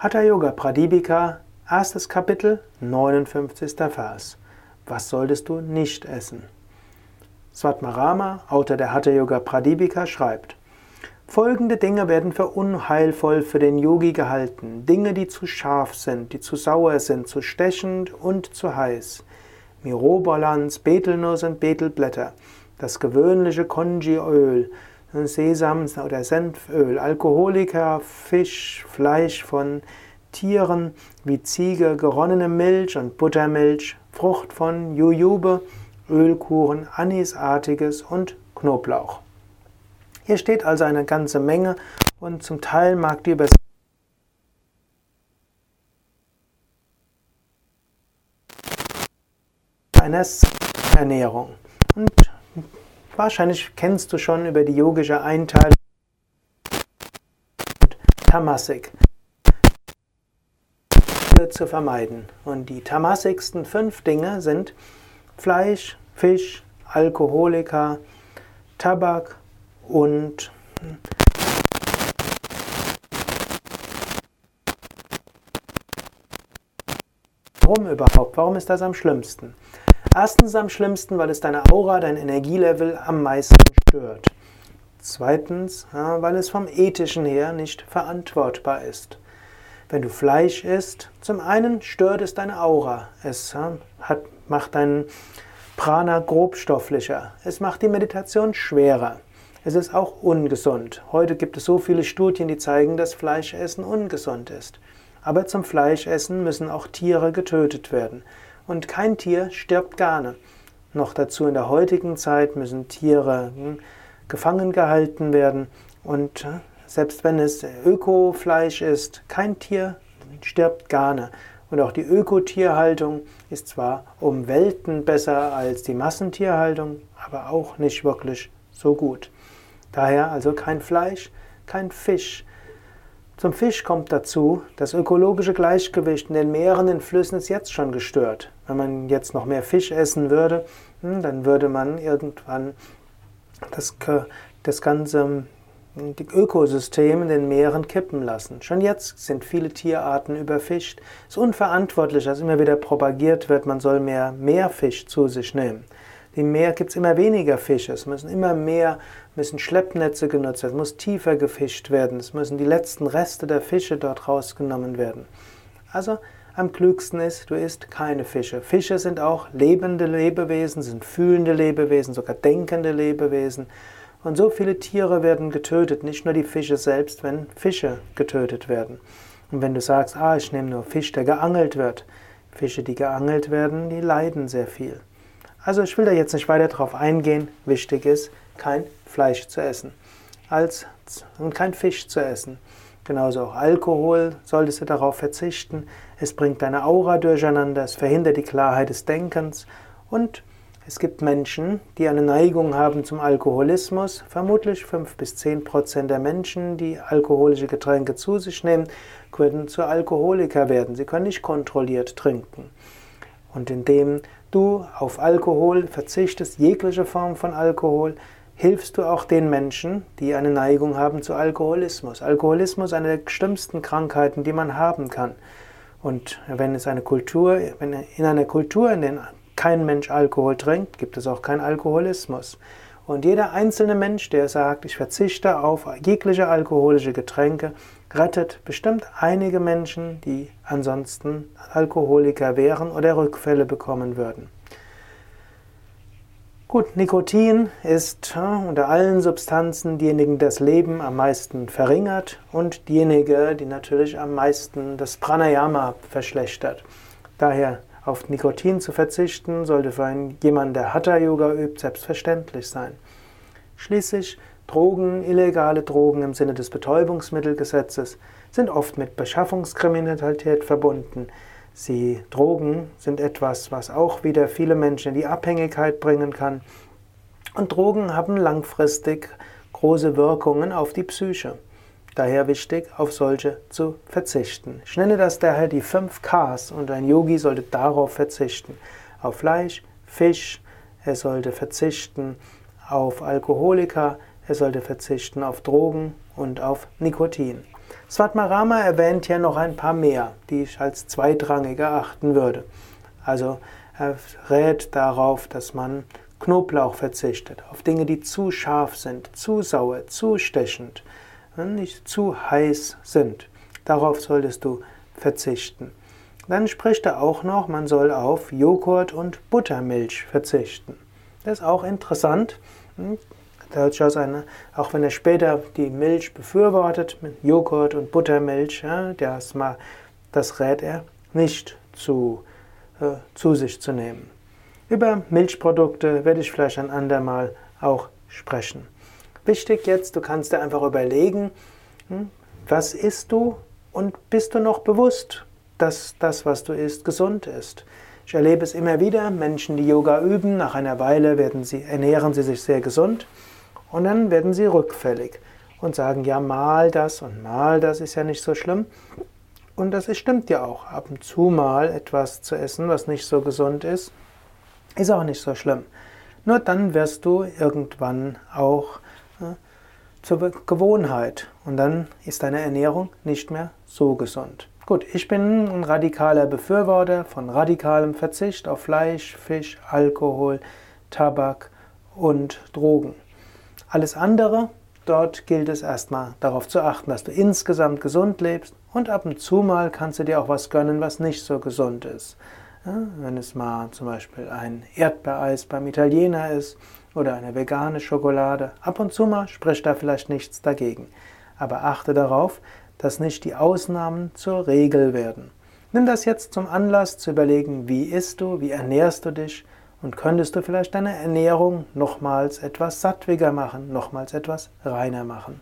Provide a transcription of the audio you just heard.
Hatha Yoga Pradipika, erstes Kapitel, 59. Vers. Was solltest du nicht essen? Svatmarama, Autor der Hatha Yoga Pradipika, schreibt: Folgende Dinge werden für unheilvoll für den Yogi gehalten. Dinge, die zu scharf sind, die zu sauer sind, zu stechend und zu heiß. Mirobolans, Betelnuss und Betelblätter, das gewöhnliche Konji-Öl, Sesam- oder Senföl, Alkoholiker, Fisch, Fleisch von Tieren wie Ziege, geronnene Milch und Buttermilch, Frucht von Jujube, Ölkuchen, Anisartiges und Knoblauch. Hier steht also eine ganze Menge und zum Teil mag die Übersetzung einer Ernährung. Und Wahrscheinlich kennst du schon über die yogische Einteilung Tamasik zu vermeiden. Und die tamasigsten fünf Dinge sind Fleisch, Fisch, Alkoholiker, Tabak und Warum überhaupt? Warum ist das am schlimmsten? Erstens am schlimmsten, weil es deine Aura, dein Energielevel am meisten stört. Zweitens, weil es vom ethischen her nicht verantwortbar ist. Wenn du Fleisch isst, zum einen stört es deine Aura. Es hat, macht deinen Prana grobstofflicher. Es macht die Meditation schwerer. Es ist auch ungesund. Heute gibt es so viele Studien, die zeigen, dass Fleischessen ungesund ist. Aber zum Fleischessen müssen auch Tiere getötet werden und kein Tier stirbt gerne. Noch dazu in der heutigen Zeit müssen Tiere hm, gefangen gehalten werden und äh, selbst wenn es Ökofleisch ist, kein Tier stirbt gerne. Und auch die Ökotierhaltung ist zwar um Welten besser als die Massentierhaltung, aber auch nicht wirklich so gut. Daher also kein Fleisch, kein Fisch, zum Fisch kommt dazu, das ökologische Gleichgewicht in den Meeren, in Flüssen ist jetzt schon gestört. Wenn man jetzt noch mehr Fisch essen würde, hm, dann würde man irgendwann das, das ganze Ökosystem in den Meeren kippen lassen. Schon jetzt sind viele Tierarten überfischt. Es ist unverantwortlich, dass immer wieder propagiert wird, man soll mehr Meerfisch zu sich nehmen. Im Meer gibt es immer weniger Fische, es müssen immer mehr, müssen Schleppnetze genutzt werden, es muss tiefer gefischt werden, es müssen die letzten Reste der Fische dort rausgenommen werden. Also am klügsten ist, du isst keine Fische. Fische sind auch lebende Lebewesen, sind fühlende Lebewesen, sogar denkende Lebewesen. Und so viele Tiere werden getötet, nicht nur die Fische selbst, wenn Fische getötet werden. Und wenn du sagst, ah, ich nehme nur Fisch, der geangelt wird, Fische, die geangelt werden, die leiden sehr viel. Also ich will da jetzt nicht weiter drauf eingehen. Wichtig ist, kein Fleisch zu essen als, und kein Fisch zu essen. Genauso auch Alkohol solltest du darauf verzichten. Es bringt deine Aura durcheinander, es verhindert die Klarheit des Denkens und es gibt Menschen, die eine Neigung haben zum Alkoholismus. Vermutlich 5 bis 10 Prozent der Menschen, die alkoholische Getränke zu sich nehmen, können zu Alkoholiker werden. Sie können nicht kontrolliert trinken. Und indem du auf Alkohol verzichtest, jegliche Form von Alkohol, hilfst du auch den Menschen, die eine Neigung haben zu Alkoholismus. Alkoholismus ist eine der schlimmsten Krankheiten, die man haben kann. Und wenn es eine Kultur, wenn in einer Kultur, in der kein Mensch Alkohol trinkt, gibt es auch keinen Alkoholismus. Und jeder einzelne Mensch, der sagt, ich verzichte auf jegliche alkoholische Getränke, rettet bestimmt einige Menschen, die ansonsten Alkoholiker wären oder Rückfälle bekommen würden. Gut, Nikotin ist unter allen Substanzen diejenige, die das Leben am meisten verringert und diejenige, die natürlich am meisten das Pranayama verschlechtert. Daher auf Nikotin zu verzichten, sollte für einen, jemanden, der Hatha-Yoga übt, selbstverständlich sein. Schließlich Drogen, illegale Drogen im Sinne des Betäubungsmittelgesetzes sind oft mit Beschaffungskriminalität verbunden. Sie Drogen sind etwas, was auch wieder viele Menschen in die Abhängigkeit bringen kann. Und Drogen haben langfristig große Wirkungen auf die Psyche. Daher wichtig, auf solche zu verzichten. Ich nenne das daher die 5 Ks und ein Yogi sollte darauf verzichten. Auf Fleisch, Fisch, er sollte verzichten auf Alkoholiker, er sollte verzichten auf Drogen und auf Nikotin. Svatmarama erwähnt hier noch ein paar mehr, die ich als zweitrangig erachten würde. Also er rät darauf, dass man Knoblauch verzichtet, auf Dinge, die zu scharf sind, zu sauer, zu stechend, nicht zu heiß sind. Darauf solltest du verzichten. Dann spricht er auch noch, man soll auf Joghurt und Buttermilch verzichten. Das ist auch interessant. Hm? Durchaus eine, auch wenn er später die Milch befürwortet, mit Joghurt und Buttermilch, ja, das, das rät er nicht zu, äh, zu sich zu nehmen. Über Milchprodukte werde ich vielleicht ein andermal auch sprechen. Wichtig jetzt, du kannst dir einfach überlegen, hm, was isst du und bist du noch bewusst, dass das, was du isst, gesund ist. Ich erlebe es immer wieder, Menschen, die Yoga üben, nach einer Weile werden sie, ernähren sie sich sehr gesund und dann werden sie rückfällig und sagen, ja, mal das und mal das ist ja nicht so schlimm. Und das ist, stimmt ja auch. Ab und zu mal etwas zu essen, was nicht so gesund ist, ist auch nicht so schlimm. Nur dann wirst du irgendwann auch zur Gewohnheit und dann ist deine Ernährung nicht mehr so gesund. Gut, ich bin ein radikaler Befürworter von radikalem Verzicht auf Fleisch, Fisch, Alkohol, Tabak und Drogen. Alles andere, dort gilt es erstmal darauf zu achten, dass du insgesamt gesund lebst und ab und zu mal kannst du dir auch was gönnen, was nicht so gesund ist. Wenn es mal zum Beispiel ein Erdbeereis beim Italiener ist oder eine vegane Schokolade, ab und zu mal spricht da vielleicht nichts dagegen. Aber achte darauf, dass nicht die Ausnahmen zur Regel werden. Nimm das jetzt zum Anlass zu überlegen, wie isst du, wie ernährst du dich und könntest du vielleicht deine Ernährung nochmals etwas sattwiger machen, nochmals etwas reiner machen.